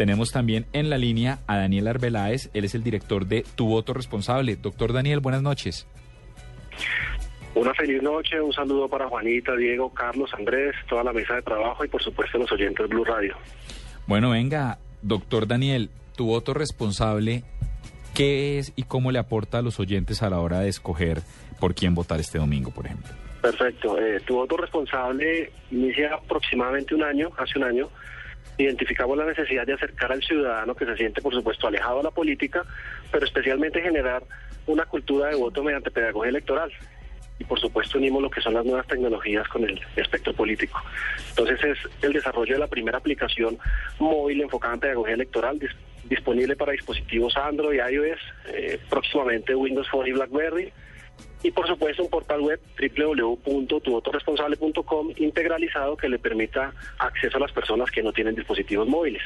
Tenemos también en la línea a Daniel Arbeláez. Él es el director de Tu Voto Responsable. Doctor Daniel, buenas noches. Una feliz noche, un saludo para Juanita, Diego, Carlos, Andrés, toda la mesa de trabajo y por supuesto los oyentes de Blue Radio. Bueno, venga, Doctor Daniel, tu voto responsable, ¿qué es y cómo le aporta a los oyentes a la hora de escoger por quién votar este domingo, por ejemplo? Perfecto. Eh, tu voto responsable inicia aproximadamente un año, hace un año. Identificamos la necesidad de acercar al ciudadano que se siente, por supuesto, alejado de la política, pero especialmente generar una cultura de voto mediante pedagogía electoral y por supuesto unimos lo que son las nuevas tecnologías con el espectro político. Entonces es el desarrollo de la primera aplicación móvil enfocada en pedagogía electoral disponible para dispositivos Android, iOS, eh, próximamente Windows Phone y BlackBerry. Y por supuesto un portal web www.tuvotoresponsable.com integralizado que le permita acceso a las personas que no tienen dispositivos móviles.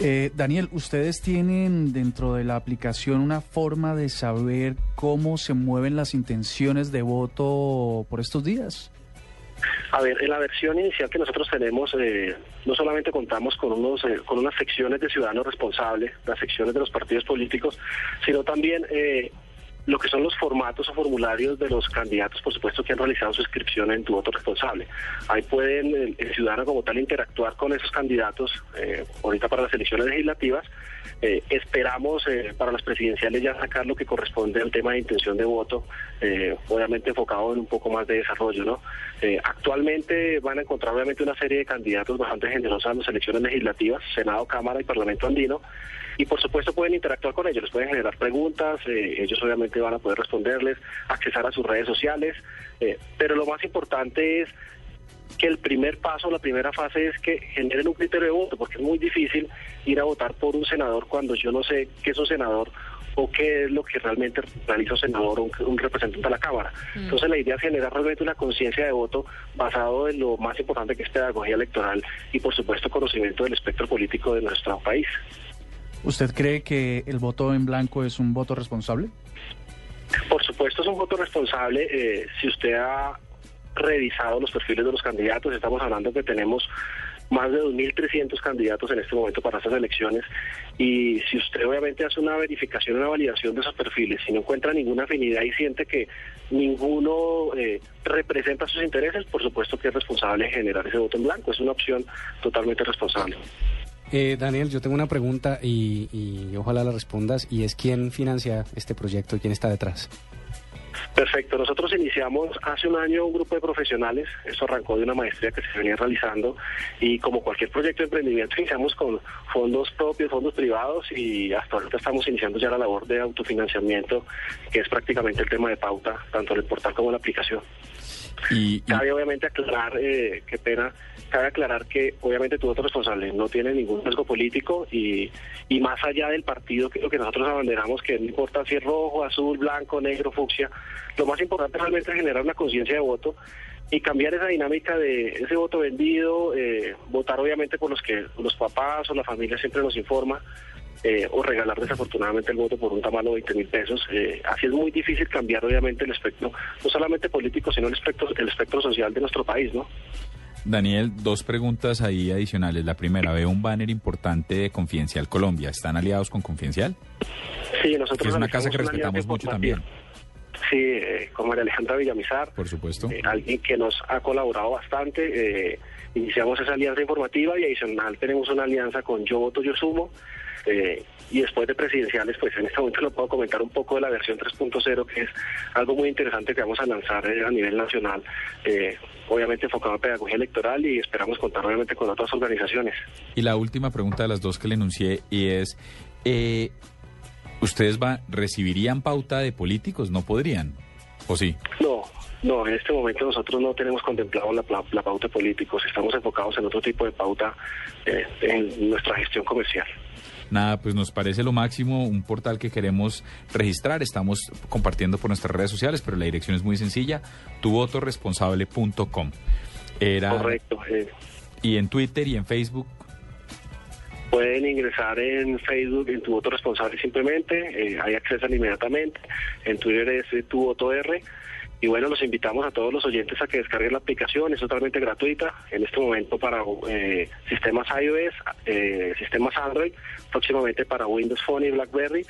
Eh, Daniel, ¿ustedes tienen dentro de la aplicación una forma de saber cómo se mueven las intenciones de voto por estos días? A ver, en la versión inicial que nosotros tenemos, eh, no solamente contamos con, unos, eh, con unas secciones de ciudadanos responsables, las secciones de los partidos políticos, sino también eh, lo que son los formatos o formularios de los candidatos, por supuesto, que han realizado su en tu voto responsable. Ahí pueden el, el ciudadano como tal interactuar con esos candidatos eh, ahorita para las elecciones legislativas. Eh, esperamos eh, para las presidenciales ya sacar lo que corresponde al tema de intención de voto, eh, obviamente enfocado en un poco más de desarrollo. ¿no? Eh, actualmente van a encontrar obviamente una serie de candidatos bastante generosos en las elecciones legislativas, Senado, Cámara y Parlamento andino y por supuesto pueden interactuar con ellos, les pueden generar preguntas, eh, ellos obviamente van a poder responderles, accesar a sus redes sociales, eh, pero lo más importante es que el primer paso, la primera fase es que generen un criterio de voto, porque es muy difícil ir a votar por un senador cuando yo no sé qué es un senador o qué es lo que realmente realiza un senador o un, un representante de la Cámara. Mm. Entonces la idea es generar realmente una conciencia de voto basado en lo más importante que es pedagogía electoral y por supuesto conocimiento del espectro político de nuestro país. ¿Usted cree que el voto en blanco es un voto responsable? Supuesto es un voto responsable. Eh, si usted ha revisado los perfiles de los candidatos, estamos hablando que tenemos más de 2.300 candidatos en este momento para estas elecciones y si usted obviamente hace una verificación, una validación de esos perfiles, si no encuentra ninguna afinidad y siente que ninguno eh, representa sus intereses, por supuesto que es responsable generar ese voto en blanco, es una opción totalmente responsable. Eh, Daniel, yo tengo una pregunta y, y, ojalá la respondas, y es quién financia este proyecto, quién está detrás. Perfecto, nosotros iniciamos hace un año un grupo de profesionales, eso arrancó de una maestría que se venía realizando y como cualquier proyecto de emprendimiento iniciamos con fondos propios, fondos privados y hasta ahorita estamos iniciando ya la labor de autofinanciamiento, que es prácticamente el tema de pauta, tanto en el portal como en la aplicación. Cabe obviamente aclarar, eh, qué pena, cabe aclarar que obviamente tu voto responsable no tiene ningún riesgo político y, y más allá del partido que lo que nosotros abanderamos, que no importa si es rojo, azul, blanco, negro, fucsia, lo más importante realmente es generar una conciencia de voto y cambiar esa dinámica de ese voto vendido, eh, votar obviamente por los que los papás o la familia siempre nos informa, eh, o regalar desafortunadamente el voto por un tamaño de 20 mil pesos. Eh, así es muy difícil cambiar obviamente el espectro, no solamente político, sino el espectro, el espectro social de nuestro país, ¿no? Daniel, dos preguntas ahí adicionales. La primera, veo un banner importante de Confidencial Colombia. ¿Están aliados con Confidencial? Sí, nosotros... Es una casa que respetamos mucho también. Sí, eh, con María Alejandra Villamizar. Por supuesto. Eh, alguien que nos ha colaborado bastante. Eh, iniciamos esa alianza informativa y adicional tenemos una alianza con Yo Voto, Yo Sumo. Eh, y después de presidenciales, pues en este momento lo puedo comentar un poco de la versión 3.0, que es algo muy interesante que vamos a lanzar eh, a nivel nacional, eh, obviamente enfocado en pedagogía electoral y esperamos contar obviamente con otras organizaciones. Y la última pregunta de las dos que le enuncié y es, eh, ¿ustedes va, recibirían pauta de políticos? ¿No podrían? ¿O sí? No, No, en este momento nosotros no tenemos contemplado la, la, pauta de políticos, estamos enfocados en otro tipo de pauta eh, en nuestra gestión comercial. Nada, pues nos parece lo máximo, un portal que queremos registrar. Estamos compartiendo por nuestras redes sociales, pero la dirección es muy sencilla, tuvotoresponsable.com. Era, Correcto. Eh. Y en Twitter y en Facebook. Pueden ingresar en Facebook en Tu Voto Responsable simplemente, eh, hay acceso inmediatamente. En Twitter es eh, Tu Voto R. Y bueno, los invitamos a todos los oyentes a que descarguen la aplicación, es totalmente gratuita en este momento para eh, sistemas iOS, eh, sistemas Android, próximamente para Windows Phone y BlackBerry.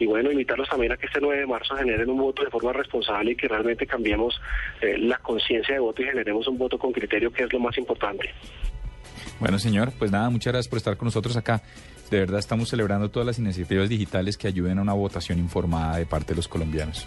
Y bueno, invitarlos también a que este 9 de marzo generen un voto de forma responsable y que realmente cambiemos eh, la conciencia de voto y generemos un voto con criterio, que es lo más importante. Bueno, señor, pues nada, muchas gracias por estar con nosotros acá. De verdad estamos celebrando todas las iniciativas digitales que ayuden a una votación informada de parte de los colombianos.